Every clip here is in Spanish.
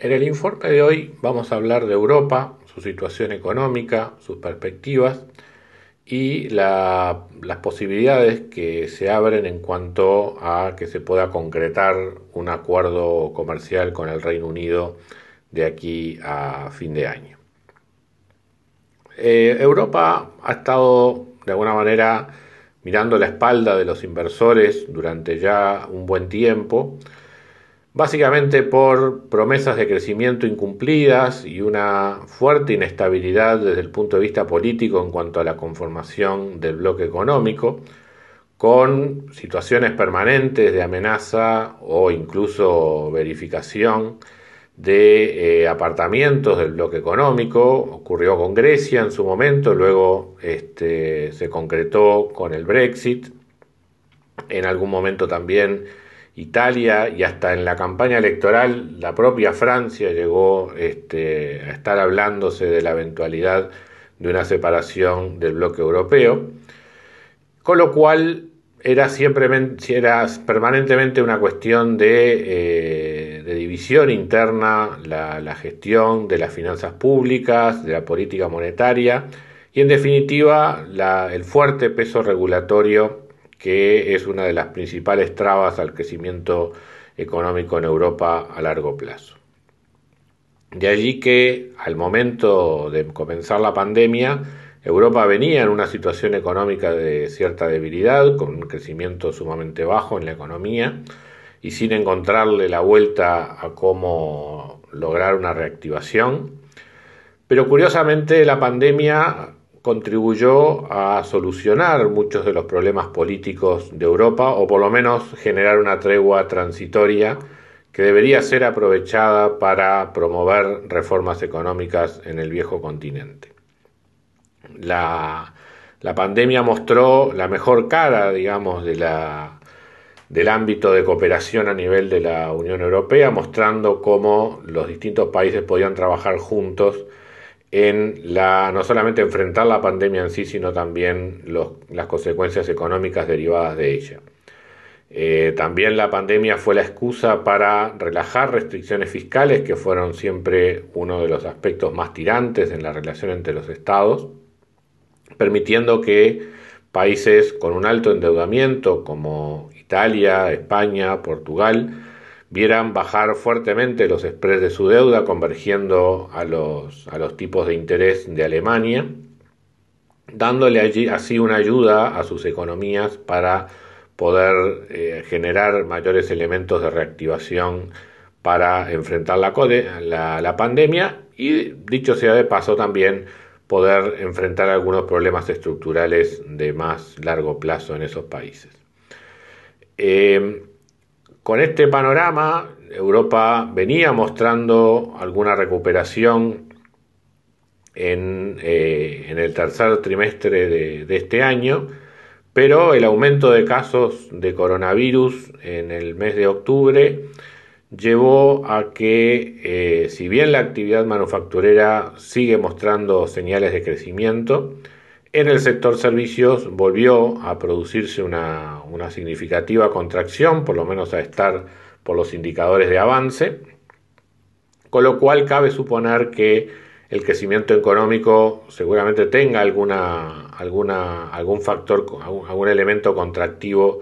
En el informe de hoy vamos a hablar de Europa, su situación económica, sus perspectivas y las posibilidades que se abren en cuanto a que se pueda concretar un acuerdo comercial con el Reino Unido de aquí a fin de año. Eh, Europa ha estado de alguna manera mirando la espalda de los inversores durante ya un buen tiempo, básicamente por promesas de crecimiento incumplidas y una fuerte inestabilidad desde el punto de vista político en cuanto a la conformación del bloque económico, con situaciones permanentes de amenaza o incluso verificación de eh, apartamentos del bloque económico. Ocurrió con Grecia en su momento, luego este, se concretó con el Brexit. En algún momento también Italia y hasta en la campaña electoral la propia Francia llegó este, a estar hablándose de la eventualidad de una separación del bloque europeo, con lo cual era siempre era permanentemente una cuestión de, eh, división interna, la, gestión de las finanzas públicas, de la política monetaria y en definitiva el fuerte peso regulatorio que es una de las principales trabas al crecimiento económico en Europa a largo plazo. De allí que al momento de comenzar la pandemia, Europa venía en una situación económica de cierta debilidad, con un crecimiento sumamente bajo en la economía y sin encontrarle la vuelta a cómo lograr una reactivación. Pero curiosamente la pandemia contribuyó a solucionar muchos de los problemas políticos de Europa o por lo menos generar una tregua transitoria que debería ser aprovechada para promover reformas económicas en el viejo continente. La, pandemia mostró la mejor cara, digamos, de la, del ámbito de cooperación a nivel de la Unión Europea, mostrando cómo los distintos países podían trabajar juntos en la, no solamente enfrentar la pandemia en sí, sino también las consecuencias económicas derivadas de ella. Eh, también la pandemia fue la excusa para relajar restricciones fiscales, que fueron siempre uno de los aspectos más tirantes en la relación entre los estados, permitiendo que países con un alto endeudamiento como Italia, España, Portugal, vieran bajar fuertemente los spreads de su deuda, convergiendo a los, a los tipos de interés de Alemania, dándole allí, así una ayuda a sus economías para poder eh, generar mayores elementos de reactivación para enfrentar la, pandemia y, dicho sea de paso, también poder enfrentar algunos problemas estructurales de más largo plazo en esos países. Eh, con este panorama, Europa venía mostrando alguna recuperación en, eh, el tercer trimestre de, este año, pero el aumento de casos de coronavirus en el mes de octubre llevó a que, eh, si bien la actividad manufacturera sigue mostrando señales de crecimiento, en el sector servicios volvió a producirse una, significativa contracción, por lo menos a estar por los indicadores de avance, con lo cual cabe suponer que el crecimiento económico seguramente tenga algún factor, algún elemento contractivo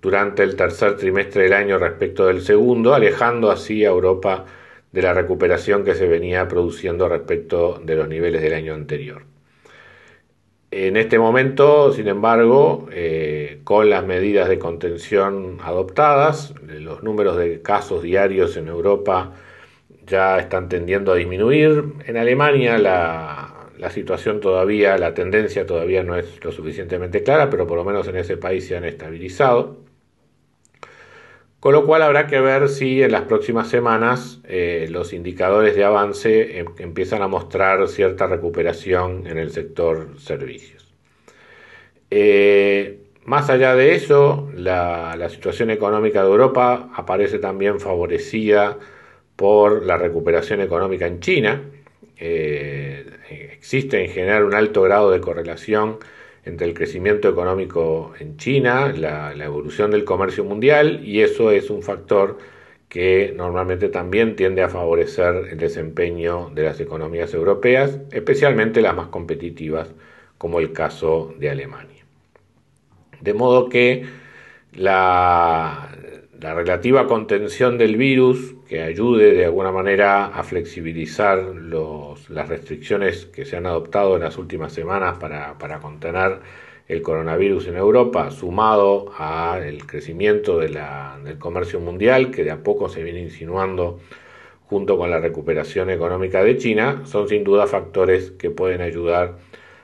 durante el tercer trimestre del año respecto del segundo, alejando así a Europa de la recuperación que se venía produciendo respecto de los niveles del año anterior. En este momento, sin embargo, eh, con las medidas de contención adoptadas, los números de casos diarios en Europa ya están tendiendo a disminuir. En Alemania la, situación todavía, la tendencia todavía no es lo suficientemente clara, pero por lo menos en ese país se han estabilizado. Con lo cual habrá que ver si en las próximas semanas eh, los indicadores de avance em, empiezan a mostrar cierta recuperación en el sector servicios. Eh, más allá de eso, la, situación económica de Europa aparece también favorecida por la recuperación económica en China. Eh, existe en general un alto grado de correlación entre el crecimiento económico en China, la, evolución del comercio mundial y eso es un factor que normalmente también tiende a favorecer el desempeño de las economías europeas, especialmente las más competitivas, como el caso de Alemania. De modo que la, relativa contención del virus, que ayude de alguna manera a flexibilizar las restricciones que se han adoptado en las últimas semanas para, contener el coronavirus en Europa, sumado al crecimiento del comercio mundial, que de a poco se viene insinuando junto con la recuperación económica de China, son sin duda factores que pueden ayudar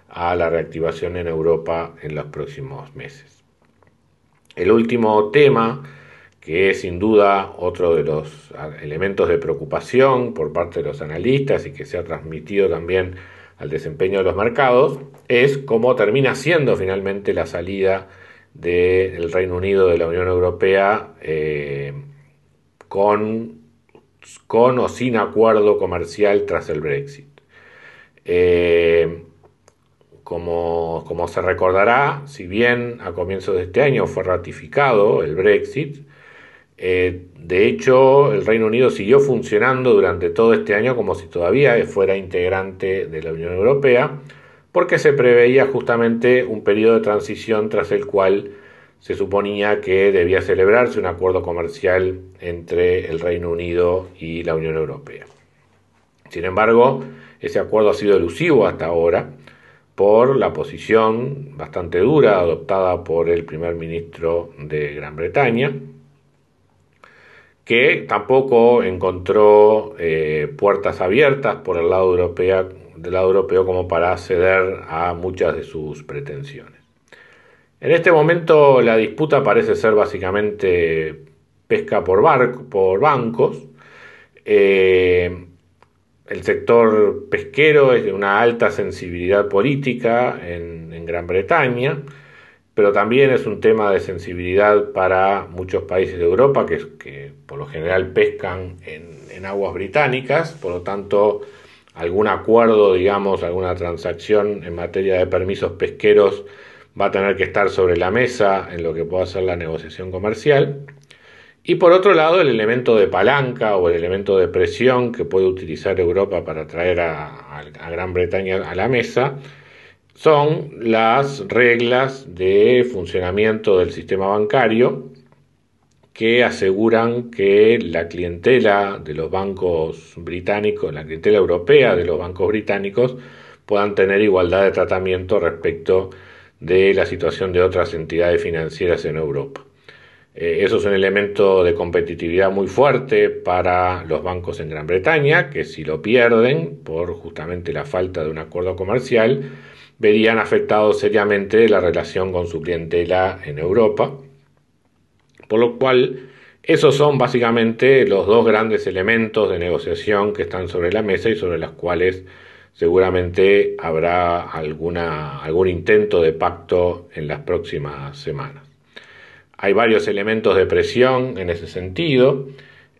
a la reactivación en Europa en los próximos meses. El último tema, que es sin duda otro de los elementos de preocupación por parte de los analistas y que se ha transmitido también al desempeño de los mercados, es cómo termina siendo finalmente la salida del Reino Unido de la Unión Europea eh, con, con o sin acuerdo comercial tras el Brexit. Eh, como, se recordará, si bien a comienzos de este año fue ratificado el Brexit, eh, de hecho el Reino Unido siguió funcionando durante todo este año como si todavía fuera integrante de la Unión Europea, porque se preveía justamente un periodo de transición tras el cual se suponía que debía celebrarse un acuerdo comercial entre el Reino Unido y la Unión Europea. Sin embargo, ese acuerdo ha sido elusivo hasta ahora por la posición bastante dura adoptada por el primer ministro de Gran Bretaña, que tampoco encontró eh, puertas abiertas por el lado, del lado europeo como para ceder a muchas de sus pretensiones. En este momento la disputa parece ser básicamente pesca por, por bancos. Eh, el sector pesquero es de una alta sensibilidad política en, Gran Bretaña, pero también es un tema de sensibilidad para muchos países de Europa que, que por lo general pescan en, aguas británicas, por lo tanto algún acuerdo, digamos, alguna transacción en materia de permisos pesqueros va a tener que estar sobre la mesa en lo que pueda ser la negociación comercial. Y por otro lado, el elemento de palanca o el elemento de presión que puede utilizar Europa para traer a, Gran Bretaña a la mesa son las reglas de funcionamiento del sistema bancario que aseguran que la clientela de los bancos británicos, la clientela europea de los bancos británicos, puedan tener igualdad de tratamiento respecto de la situación de otras entidades financieras en Europa. Eh, eso es un elemento de competitividad muy fuerte para los bancos en Gran Bretaña, que si lo pierden por justamente la falta de un acuerdo comercial, verían afectado seriamente la relación con su clientela en Europa. Por lo cual, esos son básicamente los dos grandes elementos de negociación que están sobre la mesa y sobre los cuales seguramente habrá alguna, algún intento de pacto en las próximas semanas. Hay varios elementos de presión en ese sentido.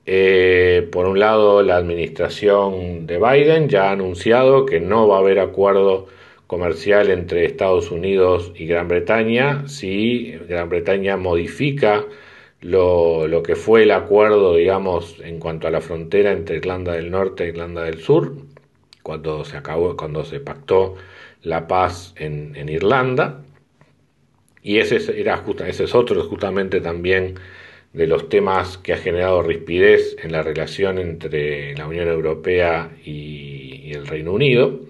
Eh, por un lado, la administración de Biden ya ha anunciado que no va a haber acuerdo comercial entre Estados Unidos y Gran Bretaña si Gran Bretaña modifica lo, que fue el acuerdo, digamos, en cuanto a la frontera entre Irlanda del Norte e Irlanda del Sur, cuando se acabó, cuando se pactó la paz en Irlanda. Y ese, era ese es otro justamente también de los temas que ha generado rispidez en la relación entre la Unión Europea y, el Reino Unido.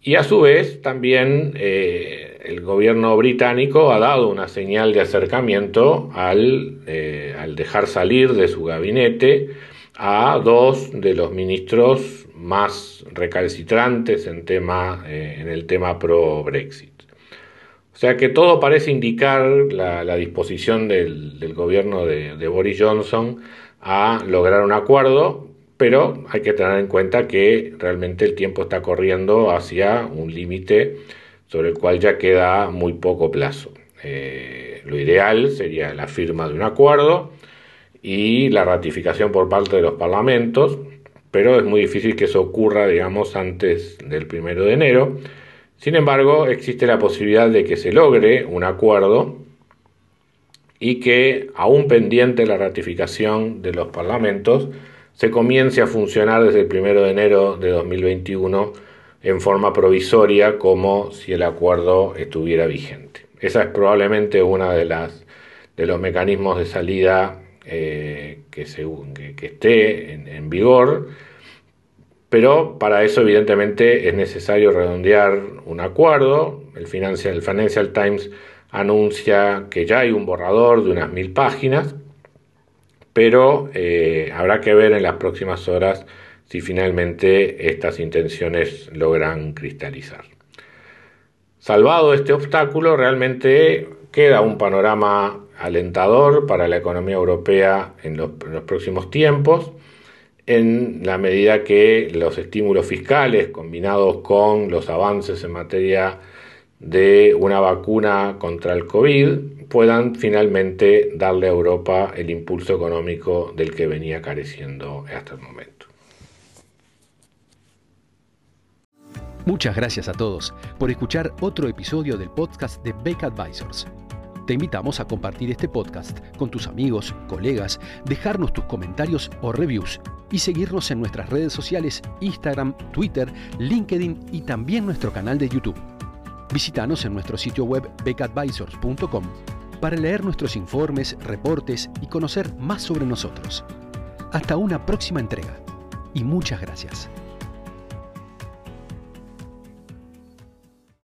Y a su vez también eh, el gobierno británico ha dado una señal de acercamiento al, eh, al, dejar salir de su gabinete a dos de los ministros más recalcitrantes en, tema, eh, en el tema pro-Brexit. O sea que todo parece indicar la, disposición del, gobierno de, Boris Johnson a lograr un acuerdo, pero hay que tener en cuenta que realmente el tiempo está corriendo hacia un límite sobre el cual ya queda muy poco plazo. Eh, lo ideal sería la firma de un acuerdo y la ratificación por parte de los parlamentos, pero es muy difícil que eso ocurra, digamos, antes del primero de enero. Sin embargo, existe la posibilidad de que se logre un acuerdo y que, aún pendiente la ratificación de los parlamentos, se comience a funcionar desde el primero de enero de 2021 en forma provisoria como si el acuerdo estuviera vigente. Esa es probablemente una de las de los mecanismos de salida eh, que, que, esté en, vigor, pero para eso evidentemente es necesario redondear un acuerdo. El Financial Times anuncia que ya hay un borrador de unas mil páginas, pero eh, habrá que ver en las próximas horas si finalmente estas intenciones logran cristalizar. Salvado este obstáculo, realmente queda un panorama alentador para la economía europea en los, próximos tiempos, en la medida que los estímulos fiscales combinados con los avances en materia de una vacuna contra el COVID puedan finalmente darle a Europa el impulso económico del que venía careciendo hasta el momento. Muchas gracias a todos por escuchar otro episodio del podcast de Beck Advisors. Te invitamos a compartir este podcast con tus amigos, colegas, dejarnos tus comentarios o reviews y seguirnos en nuestras redes sociales Instagram, Twitter, LinkedIn y también nuestro canal de YouTube. Visítanos en nuestro sitio web becadvisors.com para leer nuestros informes, reportes y conocer más sobre nosotros. Hasta una próxima entrega y muchas gracias.